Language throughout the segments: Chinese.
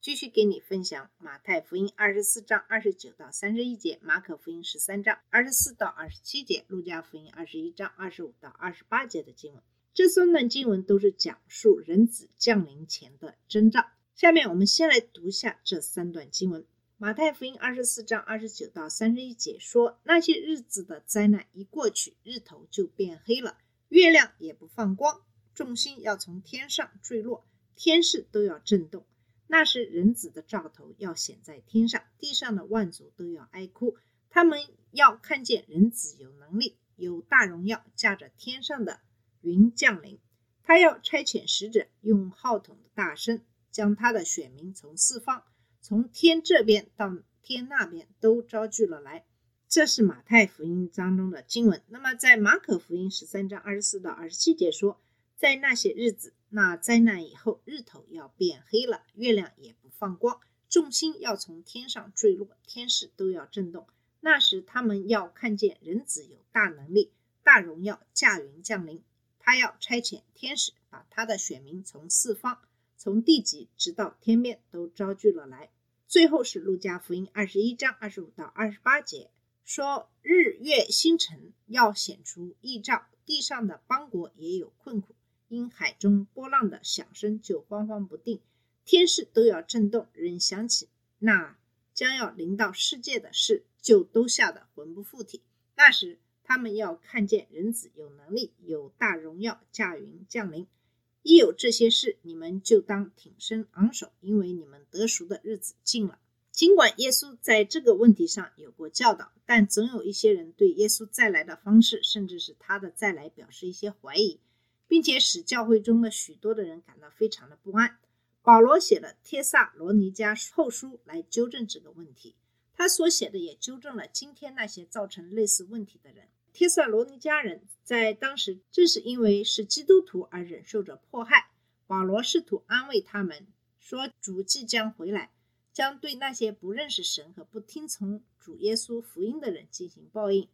继续给你分享马太福音二十四章二十九到三十一节，马可福音十三章二十四到二十七节，路加福音二十一章二十五到二十八节的经文。这三段经文都是讲述人子降临前的征兆。下面我们先来读下这三段经文。马太福音二十四章二十九到三十一节说，那些日子的灾难一过去，日头就变黑了，月亮也不放光，众星要从天上坠落，天势都要震动。那时人子的兆头要显在天上，地上的万族都要哀哭。他们要看见人子有能力，有大荣耀，驾着天上的云降临。他要差遣使者，用号筒的大声，将他的选民从四方，从天这边到天那边都招聚了来。这是马太福音当中的经文。那么在马可福音十三章二十四到二十七节说，在那些日子，那灾难以后，日头要变黑了，月亮也不放光，众星要从天上坠落，天使都要震动。那时，他们要看见人子有大能力、大荣耀，驾云降临。他要差遣天使，把他的选民从四方、从地极直到天边都招聚了来。最后是路加福音二十一章二十五到二十八节，说日月星辰要显出异兆，地上的邦国也有困苦。因海中波浪的响声就慌慌不定，天势都要震动。人想起那将要临到世界的事，就都吓得魂不附体。那时他们要看见人子有能力，有大荣耀，驾云降临。一有这些事，你们就当挺身昂首，因为你们得赎的日子近了。尽管耶稣在这个问题上有过教导，但总有一些人对耶稣再来的方式，甚至是他的再来表示一些怀疑。并且使教会中的许多的人感到非常的不安。保罗写了《帖萨罗尼迦后书》来纠正这个问题，他所写的也纠正了今天那些造成类似问题的人。帖萨罗尼迦人在当时正是因为是基督徒而忍受着迫害。保罗试图安慰他们，说主即将回来，将对那些不认识神和不听从主耶稣福音的人进行报应。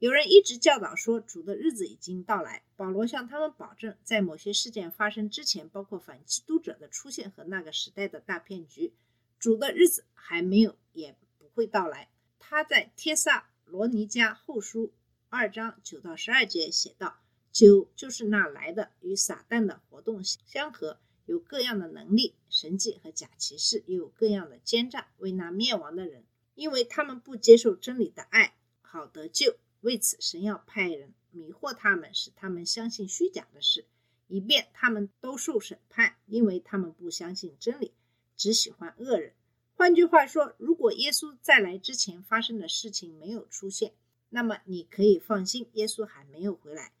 有人一直教导说，主的日子已经到来。保罗向他们保证，在某些事件发生之前，包括反基督者的出现和那个时代的大骗局，主的日子还没有，也不会到来。他在《帖萨罗尼迦后书》二章九到十二节写道：“九就是那来的，与撒旦的活动相合，有各样的能力、神迹和假骑士，又有各样的奸诈，为那灭亡的人，因为他们不接受真理的爱，好得救。”为此，神要派人迷惑他们，使他们相信虚假的事，以便他们都受审判，因为他们不相信真理，只喜欢恶人。换句话说，如果耶稣再来之前发生的事情没有出现，那么你可以放心，耶稣还没有回来。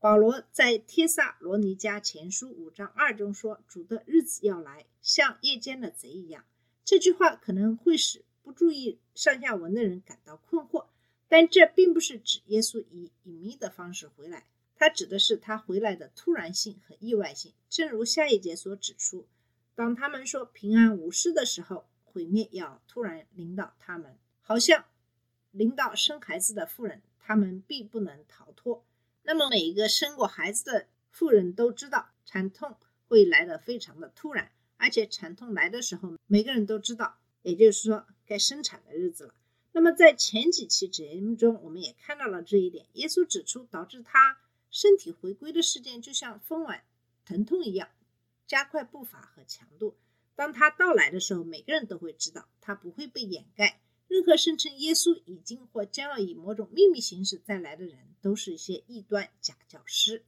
保罗在帖萨罗尼迦前书五章二中说：“主的日子要来，像夜间的贼一样。”这句话可能会使不注意上下文的人感到困惑。但这并不是指耶稣以隐秘的方式回来，它指的是他回来的突然性和意外性。正如下一节所指出，当他们说平安无事的时候，毁灭要突然临到他们，好像临到生孩子的妇人，他们必不能逃脱。那么每一个生过孩子的妇人都知道，产痛会来得非常的突然，而且产痛来的时候，每个人都知道，也就是说该生产的日子了。那么在前几期节目中，我们也看到了这一点。耶稣指出，导致他身体回归的事件，就像风碗疼痛一样，加快步伐和强度。当他到来的时候，每个人都会知道，他不会被掩盖。任何声称耶稣已经或将要以某种秘密形式再来的人，都是一些异端假教师。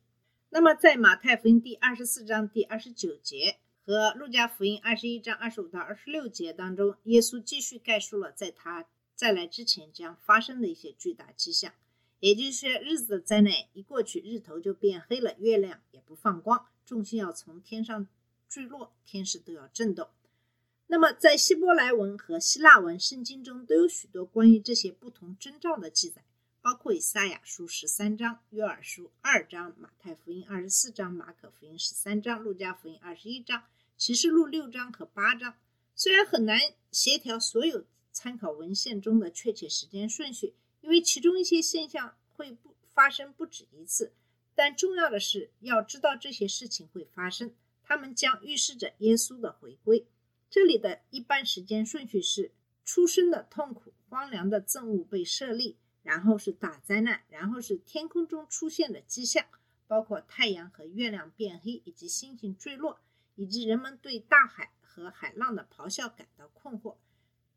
那么，在马太福音第二十四章第二十九节和路加福音二十一章二十五到二十六节当中，耶稣继续概述了在他。再来之前将发生的一些巨大迹象，也就是日子的灾难一过去，日头就变黑了，月亮也不放光，重心要从天上坠落，天势都要震动。那么，在希伯来文和希腊文圣经中都有许多关于这些不同征兆的记载，包括以赛亚书十三章、约珥书二章、马太福音二十四章、马可福音十三章、路加福音二十一章、启示录六章和八章。虽然很难协调所有参考文献中的确切时间顺序，因为其中一些现象会不发生不止一次，但重要的是要知道这些事情会发生，它们将预示着耶稣的回归。这里的一般时间顺序是：出生的痛苦、荒凉的憎恶被设立，然后是大灾难，然后是天空中出现的迹象，包括太阳和月亮变黑，以及星星坠落，以及人们对大海和海浪的咆哮感到困惑。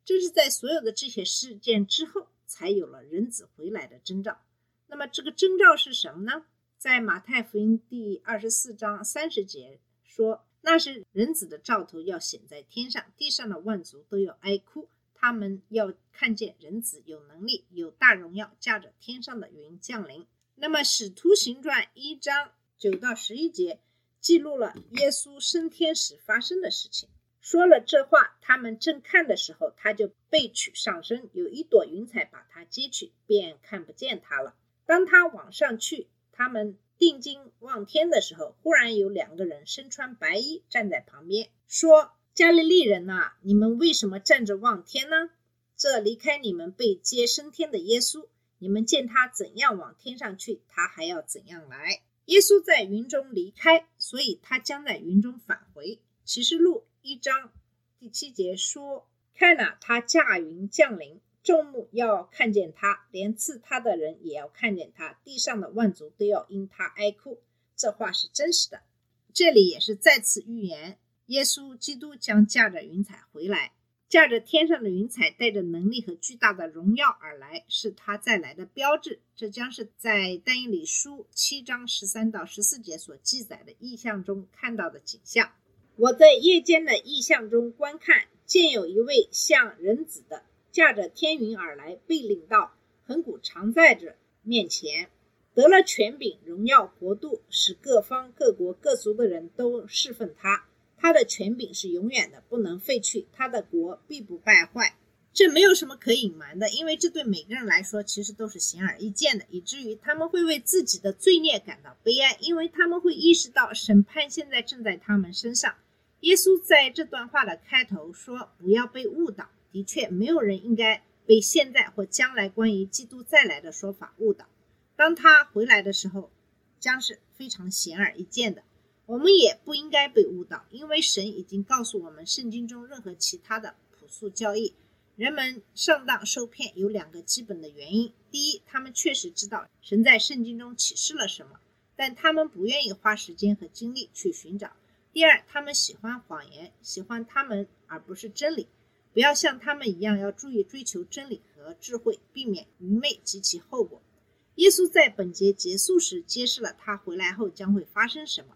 这是在所有的这些事件之后，才有了人子回来的征兆。那么这个征兆是什么呢？在马太福音第二十四章三十节说。那是人子的兆头要显在天上，地上的万族都要哀哭。他们要看见人子有能力、有大荣耀，驾着天上的云降临。那么，《使徒行传》一章九到十一节记录了耶稣升天时发生的事情。说了这话，他们正看的时候，他就被取上身，有一朵云彩把他接去，便看不见他了。当他往上去，他们。定睛望天的时候，忽然有两个人身穿白衣站在旁边，说：“加利利人呐，你们为什么站着望天呢？这离开你们被接升天的耶稣，你们见他怎样往天上去，他还要怎样来。耶稣在云中离开，所以他将在云中返回。启示录一章第七节说：看哪，他驾云降临。”众目要看见他，连刺他的人也要看见他，地上的万族都要因他哀哭。这话是真实的。这里也是再次预言，耶稣基督将驾着云彩回来，驾着天上的云彩，带着能力和巨大的荣耀而来，是他再来的标志。这将是在但以理书七章十三到十四节所记载的意象中看到的景象。我在夜间的意象中观看，见有一位像人子的。驾着天云而来，被领到恒古常在者面前，得了权柄、荣耀、国度，使各方各国各族的人都侍奉他。他的权柄是永远的，不能废去；他的国必不败坏。这没有什么可隐瞒的，因为这对每个人来说其实都是显而易见的，以至于他们会为自己的罪孽感到悲哀，因为他们会意识到审判现在正在他们身上。耶稣在这段话的开头说：“不要被误导。”的确，没有人应该被现在或将来关于基督再来的说法误导。当他回来的时候，将是非常显而易见的。我们也不应该被误导，因为神已经告诉我们，圣经中任何其他的朴素教义，人们上当受骗有两个基本的原因：第一，他们确实知道神在圣经中启示了什么，但他们不愿意花时间和精力去寻找；第二，他们喜欢谎言，喜欢他们而不是真理。不要像他们一样，要注意追求真理和智慧，避免愚昧及其后果。耶稣在本节结束时揭示了他回来后将会发生什么，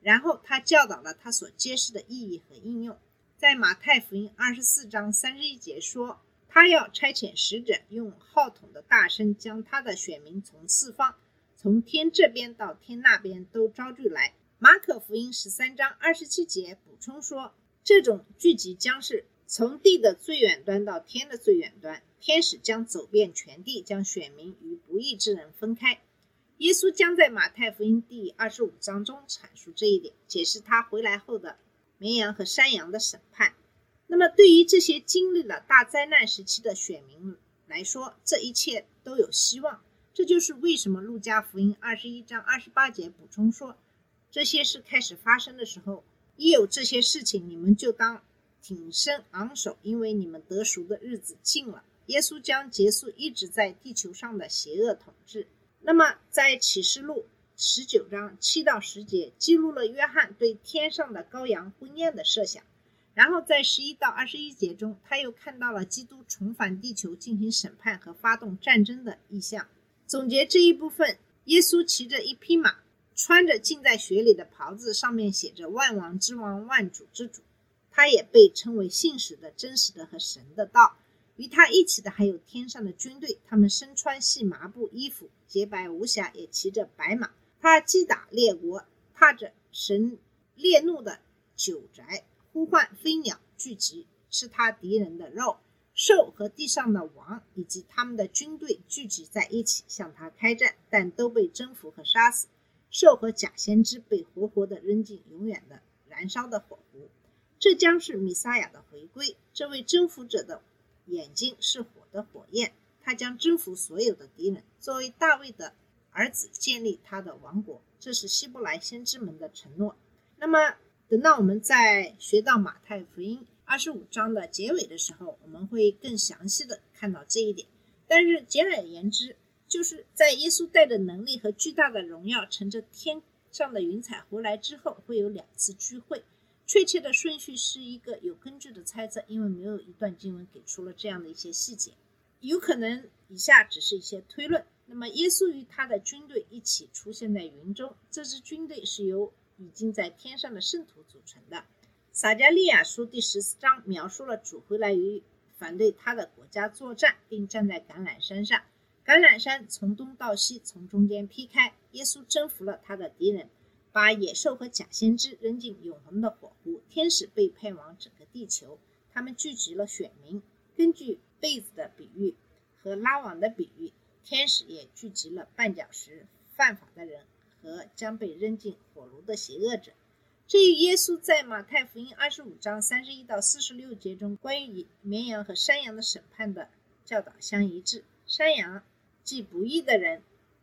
然后他教导了他所揭示的意义和应用。在马太福音二十四章三十一节说，他要差遣使者，用号筒的大声，将他的选民从四方，从天这边到天那边都招聚来。马可福音十三章二十七节补充说，这种聚集将是。从地的最远端到天的最远端，天使将走遍全地，将选民与不义之人分开。耶稣将在马太福音第二十五章中阐述这一点，解释他回来后的绵羊和山羊的审判。那么，对于这些经历了大灾难时期的选民来说，这一切都有希望。这就是为什么路加福音二十一章二十八节补充说，这些事开始发生的时候，一有这些事情，你们就当。挺身昂首，因为你们得赎的日子近了。耶稣将结束一直在地球上的邪恶统治。那么，在启示录十九章七到十节记录了约翰对天上的羔羊婚宴的设想。然后在十一到二十一节中，他又看到了基督重返地球进行审判和发动战争的意象。总结这一部分，耶稣骑着一匹马，穿着浸在血里的袍子，上面写着“万王之王，万主之主”。他也被称为信使的、真实的和神的道。与他一起的还有天上的军队，他们身穿细麻布衣服，洁白无瑕，也骑着白马。他击打列国，踏着神烈怒的酒宅，呼唤飞鸟聚集。吃他敌人的肉。兽和地上的王以及他们的军队聚集在一起向他开战，但都被征服和杀死。兽和假先知被活活地扔进永远的燃烧的火湖。这将是米撒亚的回归。这位征服者的眼睛是火的火焰，他将征服所有的敌人，作为大卫的儿子建立他的王国。这是希伯来先知们的承诺。那么，等到我们在学到马太福音。二十五章的结尾的时候，我们会更详细的看到这一点。但是简而言之，就是在耶稣带着能力和巨大的荣耀，乘着天上的云彩回来之后，会有两次聚会。确切的顺序是一个有根据的猜测，因为没有一段经文给出了这样的一些细节，有可能以下只是一些推论。那么，耶稣与他的军队一起出现在云中，这支军队是由已经在天上的圣徒组成的。撒加利亚书第十四章描述了主回来与反对他的国家作战，并站在橄榄山上。橄榄山从东到西从中间劈开，耶稣征服了他的敌人，把野兽和假先知扔进永恒的火湖。天使被派往整个地球，他们聚集了选民。根据被子的比喻和拉网的比喻，天使也聚集了绊脚石、犯法的人和将被扔进火炉的邪恶者。这与耶稣在马太福音二十五章三十一到四十六节中关于绵羊和山羊的审判的教导相一致。山羊即不义的人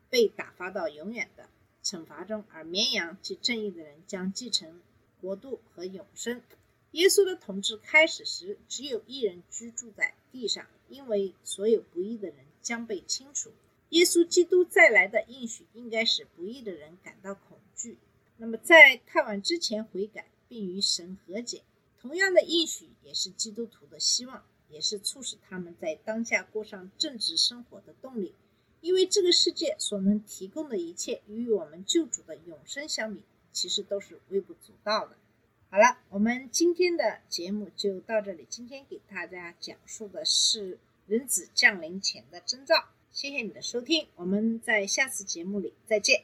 被打发到永远的惩罚中，而绵羊即正义的人将继承国度和永生。耶稣的统治开始时，只有一人居住在地上，因为所有不义的人将被清除。耶稣基督再来的应许应该使不义的人感到恐惧。那么，在太晚之前悔改，并与神和解，同样的应许也是基督徒的希望，也是促使他们在当下过上正直生活的动力。因为这个世界所能提供的一切，与我们救主的永生相比，其实都是微不足道的。好了，我们今天的节目就到这里。今天给大家讲述的是人子降临前的征兆。谢谢你的收听，我们在下次节目里再见。